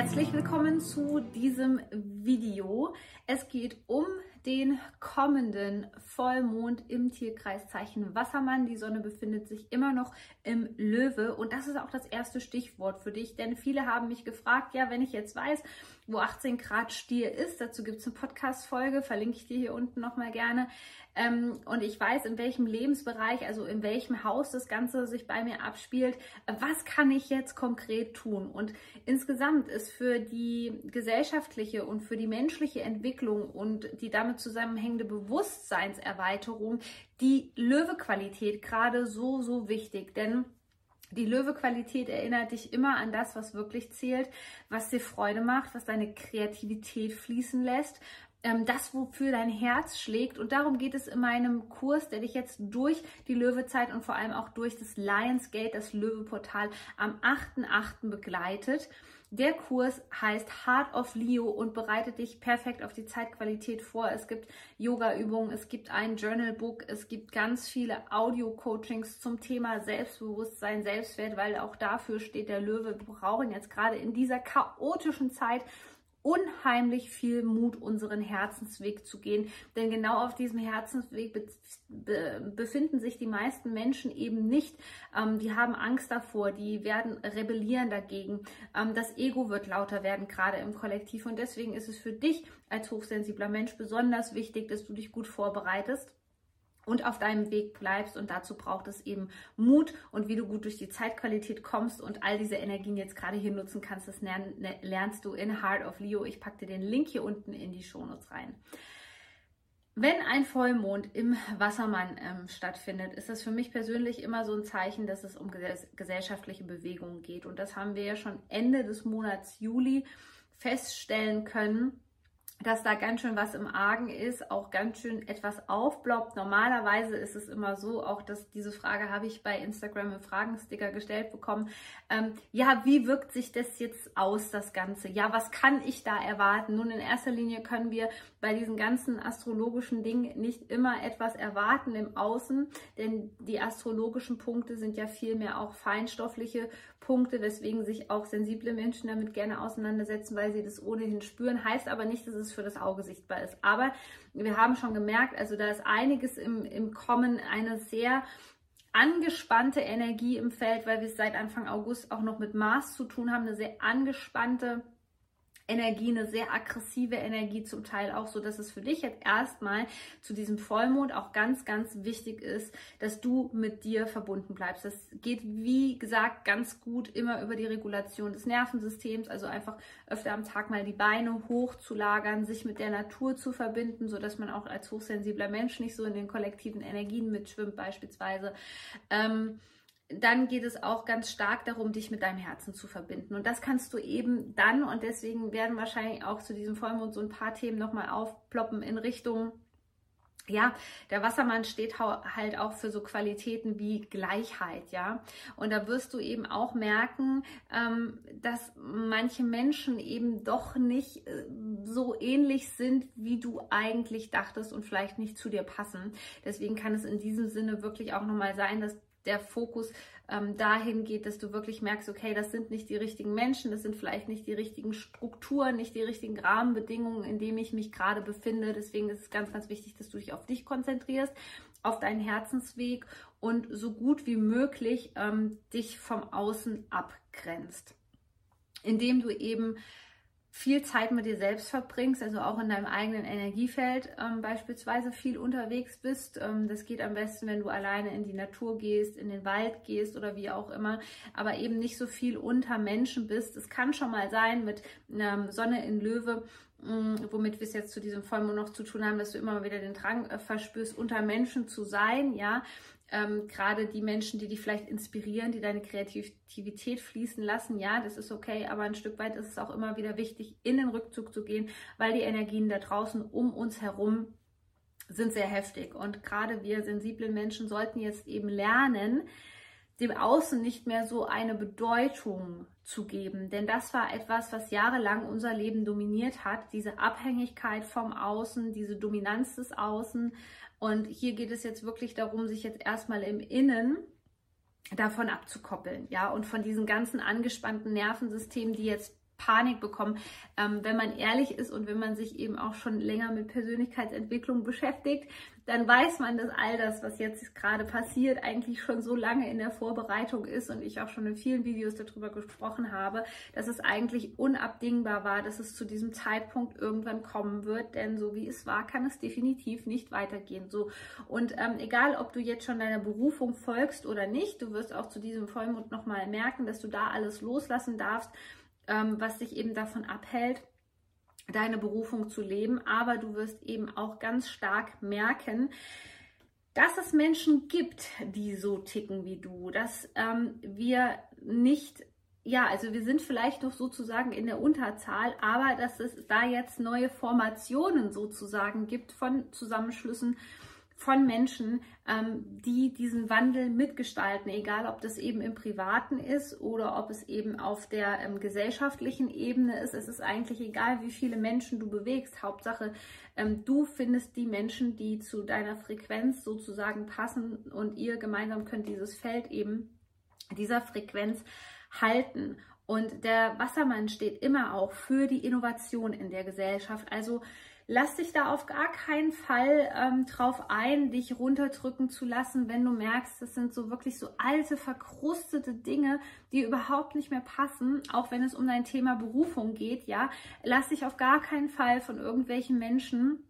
Herzlich willkommen zu diesem Video. Es geht um den kommenden Vollmond im Tierkreiszeichen Wassermann. Die Sonne befindet sich immer noch im Löwe und das ist auch das erste Stichwort für dich, denn viele haben mich gefragt, ja, wenn ich jetzt weiß, wo 18 Grad Stier ist, dazu gibt es eine Podcast-Folge, verlinke ich dir hier unten nochmal gerne. Ähm, und ich weiß, in welchem Lebensbereich, also in welchem Haus das Ganze sich bei mir abspielt, was kann ich jetzt konkret tun? Und insgesamt ist für die gesellschaftliche und für die menschliche Entwicklung und die damit zusammenhängende Bewusstseinserweiterung die Löwequalität gerade so, so wichtig. Denn die Löwequalität erinnert dich immer an das, was wirklich zählt, was dir Freude macht, was deine Kreativität fließen lässt, ähm, das, wofür dein Herz schlägt. Und darum geht es in meinem Kurs, der dich jetzt durch die Löwezeit und vor allem auch durch das Lionsgate, das Löweportal, am 8.8. begleitet. Der Kurs heißt Heart of Leo und bereitet dich perfekt auf die Zeitqualität vor. Es gibt Yoga-Übungen, es gibt ein Journal-Book, es gibt ganz viele Audio-Coachings zum Thema Selbstbewusstsein, Selbstwert, weil auch dafür steht der Löwe. Wir brauchen jetzt gerade in dieser chaotischen Zeit unheimlich viel Mut, unseren Herzensweg zu gehen. Denn genau auf diesem Herzensweg be be befinden sich die meisten Menschen eben nicht. Ähm, die haben Angst davor, die werden rebellieren dagegen. Ähm, das Ego wird lauter werden, gerade im Kollektiv. Und deswegen ist es für dich als hochsensibler Mensch besonders wichtig, dass du dich gut vorbereitest und auf deinem Weg bleibst. Und dazu braucht es eben Mut und wie du gut durch die Zeitqualität kommst und all diese Energien jetzt gerade hier nutzen kannst, das ne, lernst du in Heart of Leo. Ich packe dir den Link hier unten in die Shownotes rein. Wenn ein Vollmond im Wassermann ähm, stattfindet, ist das für mich persönlich immer so ein Zeichen, dass es um gesellschaftliche Bewegungen geht. Und das haben wir ja schon Ende des Monats Juli feststellen können dass da ganz schön was im Argen ist, auch ganz schön etwas aufploppt. Normalerweise ist es immer so, auch dass diese Frage habe ich bei Instagram im Fragensticker gestellt bekommen. Ähm, ja, wie wirkt sich das jetzt aus, das Ganze? Ja, was kann ich da erwarten? Nun, in erster Linie können wir bei diesen ganzen astrologischen Dingen nicht immer etwas erwarten im Außen, denn die astrologischen Punkte sind ja vielmehr auch feinstoffliche Punkte, weswegen sich auch sensible Menschen damit gerne auseinandersetzen, weil sie das ohnehin spüren. Heißt aber nicht, dass es für das Auge sichtbar ist. Aber wir haben schon gemerkt, also da ist einiges im, im Kommen, eine sehr angespannte Energie im Feld, weil wir es seit Anfang August auch noch mit Mars zu tun haben, eine sehr angespannte Energie, eine sehr aggressive Energie zum Teil auch, so dass es für dich jetzt erstmal zu diesem Vollmond auch ganz, ganz wichtig ist, dass du mit dir verbunden bleibst. Das geht, wie gesagt, ganz gut immer über die Regulation des Nervensystems, also einfach öfter am Tag mal die Beine hochzulagern, sich mit der Natur zu verbinden, so dass man auch als hochsensibler Mensch nicht so in den kollektiven Energien mitschwimmt beispielsweise. Ähm, dann geht es auch ganz stark darum, dich mit deinem Herzen zu verbinden. Und das kannst du eben dann, und deswegen werden wahrscheinlich auch zu diesem Vollmond so ein paar Themen nochmal aufploppen in Richtung, ja, der Wassermann steht halt auch für so Qualitäten wie Gleichheit, ja. Und da wirst du eben auch merken, ähm, dass manche Menschen eben doch nicht äh, so ähnlich sind, wie du eigentlich dachtest und vielleicht nicht zu dir passen. Deswegen kann es in diesem Sinne wirklich auch nochmal sein, dass der Fokus ähm, dahin geht, dass du wirklich merkst, okay, das sind nicht die richtigen Menschen, das sind vielleicht nicht die richtigen Strukturen, nicht die richtigen Rahmenbedingungen, in denen ich mich gerade befinde. Deswegen ist es ganz, ganz wichtig, dass du dich auf dich konzentrierst, auf deinen Herzensweg und so gut wie möglich ähm, dich vom Außen abgrenzt. Indem du eben viel Zeit mit dir selbst verbringst, also auch in deinem eigenen Energiefeld ähm, beispielsweise viel unterwegs bist. Ähm, das geht am besten, wenn du alleine in die Natur gehst, in den Wald gehst oder wie auch immer, aber eben nicht so viel unter Menschen bist. Es kann schon mal sein mit ähm, Sonne in Löwe, mm, womit wir es jetzt zu diesem Vollmond noch zu tun haben, dass du immer wieder den Drang äh, verspürst, unter Menschen zu sein, ja, ähm, gerade die Menschen, die dich vielleicht inspirieren, die deine Kreativität fließen lassen, ja, das ist okay, aber ein Stück weit ist es auch immer wieder wichtig, in den Rückzug zu gehen, weil die Energien da draußen um uns herum sind sehr heftig. Und gerade wir sensiblen Menschen sollten jetzt eben lernen, dem Außen nicht mehr so eine Bedeutung zu geben. Denn das war etwas, was jahrelang unser Leben dominiert hat. Diese Abhängigkeit vom Außen, diese Dominanz des Außen. Und hier geht es jetzt wirklich darum, sich jetzt erstmal im Innen davon abzukoppeln, ja, und von diesen ganzen angespannten Nervensystemen, die jetzt Panik bekommen. Ähm, wenn man ehrlich ist und wenn man sich eben auch schon länger mit Persönlichkeitsentwicklung beschäftigt, dann weiß man, dass all das, was jetzt gerade passiert, eigentlich schon so lange in der Vorbereitung ist und ich auch schon in vielen Videos darüber gesprochen habe, dass es eigentlich unabdingbar war, dass es zu diesem Zeitpunkt irgendwann kommen wird, denn so wie es war, kann es definitiv nicht weitergehen. So und ähm, egal, ob du jetzt schon deiner Berufung folgst oder nicht, du wirst auch zu diesem Vollmond nochmal merken, dass du da alles loslassen darfst ähm, was dich eben davon abhält, deine Berufung zu leben. Aber du wirst eben auch ganz stark merken, dass es Menschen gibt, die so ticken wie du, dass ähm, wir nicht ja, also wir sind vielleicht noch sozusagen in der Unterzahl, aber dass es da jetzt neue Formationen sozusagen gibt von Zusammenschlüssen von Menschen, ähm, die diesen Wandel mitgestalten, egal ob das eben im Privaten ist oder ob es eben auf der ähm, gesellschaftlichen Ebene ist. Es ist eigentlich egal, wie viele Menschen du bewegst. Hauptsache, ähm, du findest die Menschen, die zu deiner Frequenz sozusagen passen und ihr gemeinsam könnt dieses Feld eben dieser Frequenz halten. Und der Wassermann steht immer auch für die Innovation in der Gesellschaft. Also Lass dich da auf gar keinen Fall ähm, drauf ein, dich runterdrücken zu lassen, wenn du merkst, das sind so wirklich so alte, verkrustete Dinge, die überhaupt nicht mehr passen, auch wenn es um dein Thema Berufung geht, ja. Lass dich auf gar keinen Fall von irgendwelchen Menschen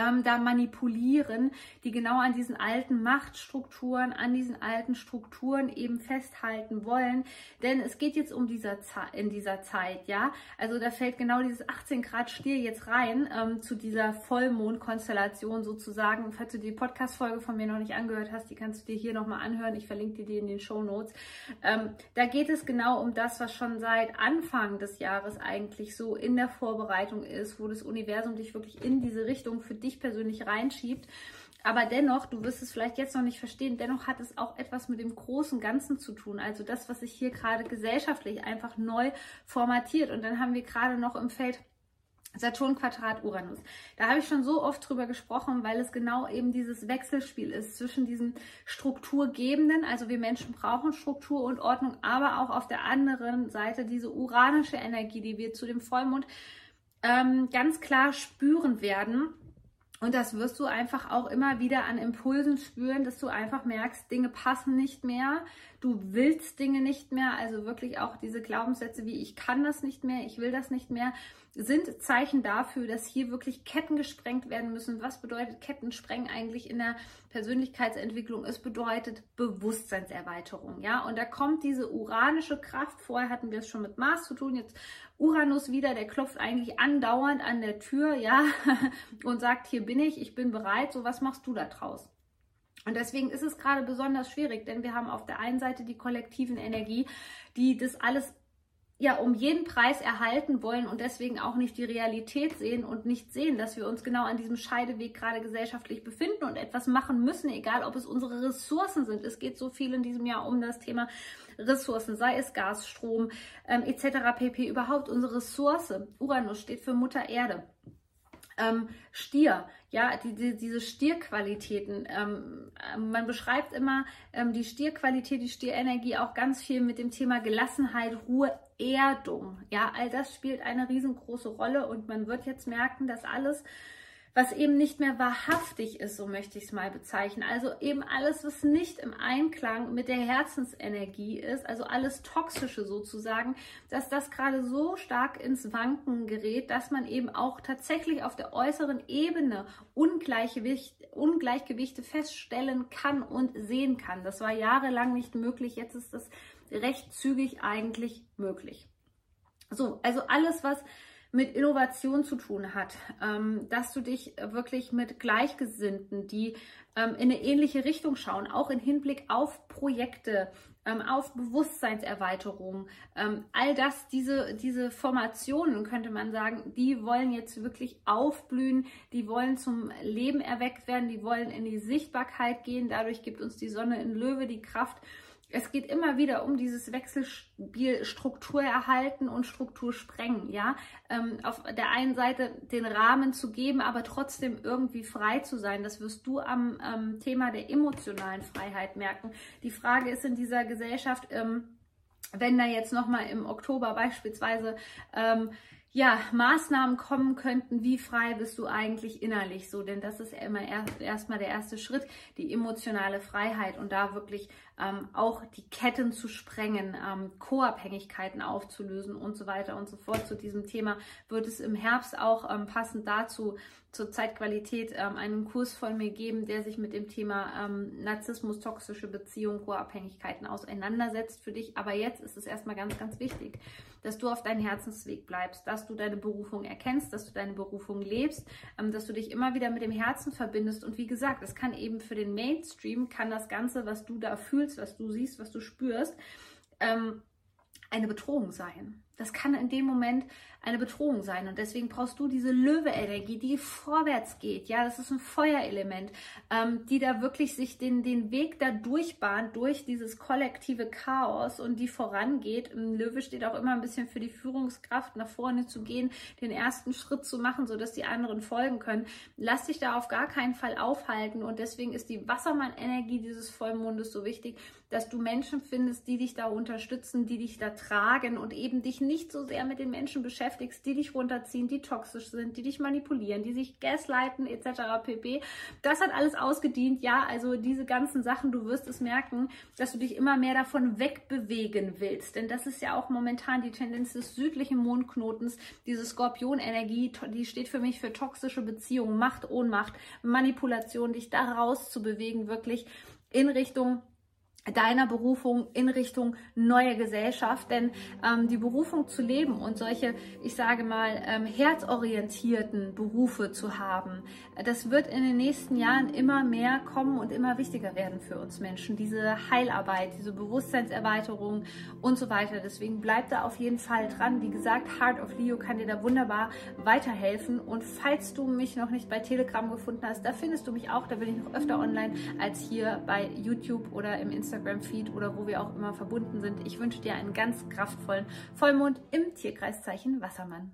ähm, da manipulieren, die genau an diesen alten Machtstrukturen, an diesen alten Strukturen eben festhalten wollen. Denn es geht jetzt um dieser in dieser Zeit, ja. Also da fällt genau dieses 18 Grad Stier jetzt rein ähm, zu dieser Vollmondkonstellation sozusagen. Falls du die Podcast-Folge von mir noch nicht angehört hast, die kannst du dir hier nochmal anhören. Ich verlinke dir die in den Show Notes. Ähm, da geht es genau um das, was schon seit Anfang des Jahres eigentlich so in der Vorbereitung ist, wo das Universum dich wirklich in diese Richtung für dich persönlich reinschiebt. Aber dennoch, du wirst es vielleicht jetzt noch nicht verstehen, dennoch hat es auch etwas mit dem großen Ganzen zu tun. Also das, was sich hier gerade gesellschaftlich einfach neu formatiert. Und dann haben wir gerade noch im Feld Saturn Quadrat Uranus. Da habe ich schon so oft drüber gesprochen, weil es genau eben dieses Wechselspiel ist zwischen diesem Strukturgebenden, also wir Menschen brauchen Struktur und Ordnung, aber auch auf der anderen Seite diese uranische Energie, die wir zu dem Vollmond ähm, ganz klar spüren werden. Und das wirst du einfach auch immer wieder an Impulsen spüren, dass du einfach merkst, Dinge passen nicht mehr, du willst Dinge nicht mehr, also wirklich auch diese Glaubenssätze wie ich kann das nicht mehr, ich will das nicht mehr, sind Zeichen dafür, dass hier wirklich Ketten gesprengt werden müssen. Was bedeutet Ketten sprengen eigentlich in der Persönlichkeitsentwicklung? Es bedeutet Bewusstseinserweiterung, ja. Und da kommt diese uranische Kraft. Vorher hatten wir es schon mit Mars zu tun, jetzt Uranus wieder, der klopft eigentlich andauernd an der Tür, ja, und sagt, hier bin ich, ich bin bereit. So, was machst du da draus? Und deswegen ist es gerade besonders schwierig, denn wir haben auf der einen Seite die kollektiven Energie, die das alles ja um jeden Preis erhalten wollen und deswegen auch nicht die Realität sehen und nicht sehen, dass wir uns genau an diesem Scheideweg gerade gesellschaftlich befinden und etwas machen müssen, egal ob es unsere Ressourcen sind. Es geht so viel in diesem Jahr um das Thema Ressourcen, sei es Gas, Strom ähm, etc. pp. Überhaupt unsere Ressource. Uranus steht für Mutter Erde. Ähm, Stier, ja, die, die, diese Stierqualitäten. Ähm, man beschreibt immer ähm, die Stierqualität, die Stierenergie auch ganz viel mit dem Thema Gelassenheit, Ruhe, Erdung. Ja, all das spielt eine riesengroße Rolle und man wird jetzt merken, dass alles was eben nicht mehr wahrhaftig ist, so möchte ich es mal bezeichnen. Also eben alles, was nicht im Einklang mit der Herzensenergie ist, also alles Toxische sozusagen, dass das gerade so stark ins Wanken gerät, dass man eben auch tatsächlich auf der äußeren Ebene Ungleichgewicht, Ungleichgewichte feststellen kann und sehen kann. Das war jahrelang nicht möglich, jetzt ist das recht zügig eigentlich möglich. So, also alles, was mit Innovation zu tun hat, ähm, dass du dich wirklich mit Gleichgesinnten, die ähm, in eine ähnliche Richtung schauen, auch im Hinblick auf Projekte, ähm, auf Bewusstseinserweiterung, ähm, all das, diese, diese Formationen, könnte man sagen, die wollen jetzt wirklich aufblühen, die wollen zum Leben erweckt werden, die wollen in die Sichtbarkeit gehen. Dadurch gibt uns die Sonne in Löwe die Kraft, es geht immer wieder um dieses Wechselspiel Struktur erhalten und Struktur sprengen, ja. Ähm, auf der einen Seite den Rahmen zu geben, aber trotzdem irgendwie frei zu sein. Das wirst du am ähm, Thema der emotionalen Freiheit merken. Die Frage ist in dieser Gesellschaft, ähm, wenn da jetzt nochmal im Oktober beispielsweise ähm, ja, Maßnahmen kommen könnten, wie frei bist du eigentlich innerlich so, denn das ist immer erst, erstmal der erste Schritt, die emotionale Freiheit und da wirklich ähm, auch die Ketten zu sprengen, ähm, Co-Abhängigkeiten aufzulösen und so weiter und so fort. Zu diesem Thema wird es im Herbst auch ähm, passend dazu zur Zeitqualität ähm, einen Kurs von mir geben, der sich mit dem Thema ähm, Narzissmus, toxische Beziehungen, Co-Abhängigkeiten auseinandersetzt für dich. Aber jetzt ist es erstmal ganz, ganz wichtig, dass du auf deinem Herzensweg bleibst, dass du deine Berufung erkennst, dass du deine Berufung lebst, ähm, dass du dich immer wieder mit dem Herzen verbindest. Und wie gesagt, es kann eben für den Mainstream, kann das Ganze, was du da fühlst, was du siehst, was du spürst, ähm, eine Bedrohung sein. Das kann in dem Moment eine Bedrohung sein. Und deswegen brauchst du diese Löwe-Energie, die vorwärts geht. Ja, das ist ein Feuerelement, ähm, die da wirklich sich den, den Weg da durchbahnt, durch dieses kollektive Chaos und die vorangeht. Ein Löwe steht auch immer ein bisschen für die Führungskraft, nach vorne zu gehen, den ersten Schritt zu machen, sodass die anderen folgen können. Lass dich da auf gar keinen Fall aufhalten. Und deswegen ist die Wassermann-Energie dieses Vollmondes so wichtig, dass du Menschen findest, die dich da unterstützen, die dich da tragen und eben dich nicht so sehr mit den Menschen beschäftigst, die dich runterziehen, die toxisch sind, die dich manipulieren, die sich gaslighten etc. pp. Das hat alles ausgedient. Ja, also diese ganzen Sachen, du wirst es merken, dass du dich immer mehr davon wegbewegen willst. Denn das ist ja auch momentan die Tendenz des südlichen Mondknotens. Diese Skorpionenergie, die steht für mich für toxische Beziehungen, Macht, Ohnmacht, Manipulation, dich da rauszubewegen, wirklich in Richtung deiner Berufung in Richtung neue Gesellschaft. Denn ähm, die Berufung zu leben und solche, ich sage mal, ähm, herzorientierten Berufe zu haben, das wird in den nächsten Jahren immer mehr kommen und immer wichtiger werden für uns Menschen. Diese Heilarbeit, diese Bewusstseinserweiterung und so weiter. Deswegen bleib da auf jeden Fall dran. Wie gesagt, Heart of Leo kann dir da wunderbar weiterhelfen. Und falls du mich noch nicht bei Telegram gefunden hast, da findest du mich auch. Da bin ich noch öfter online als hier bei YouTube oder im Instagram. Instagram-Feed oder wo wir auch immer verbunden sind. Ich wünsche dir einen ganz kraftvollen Vollmond im Tierkreiszeichen Wassermann.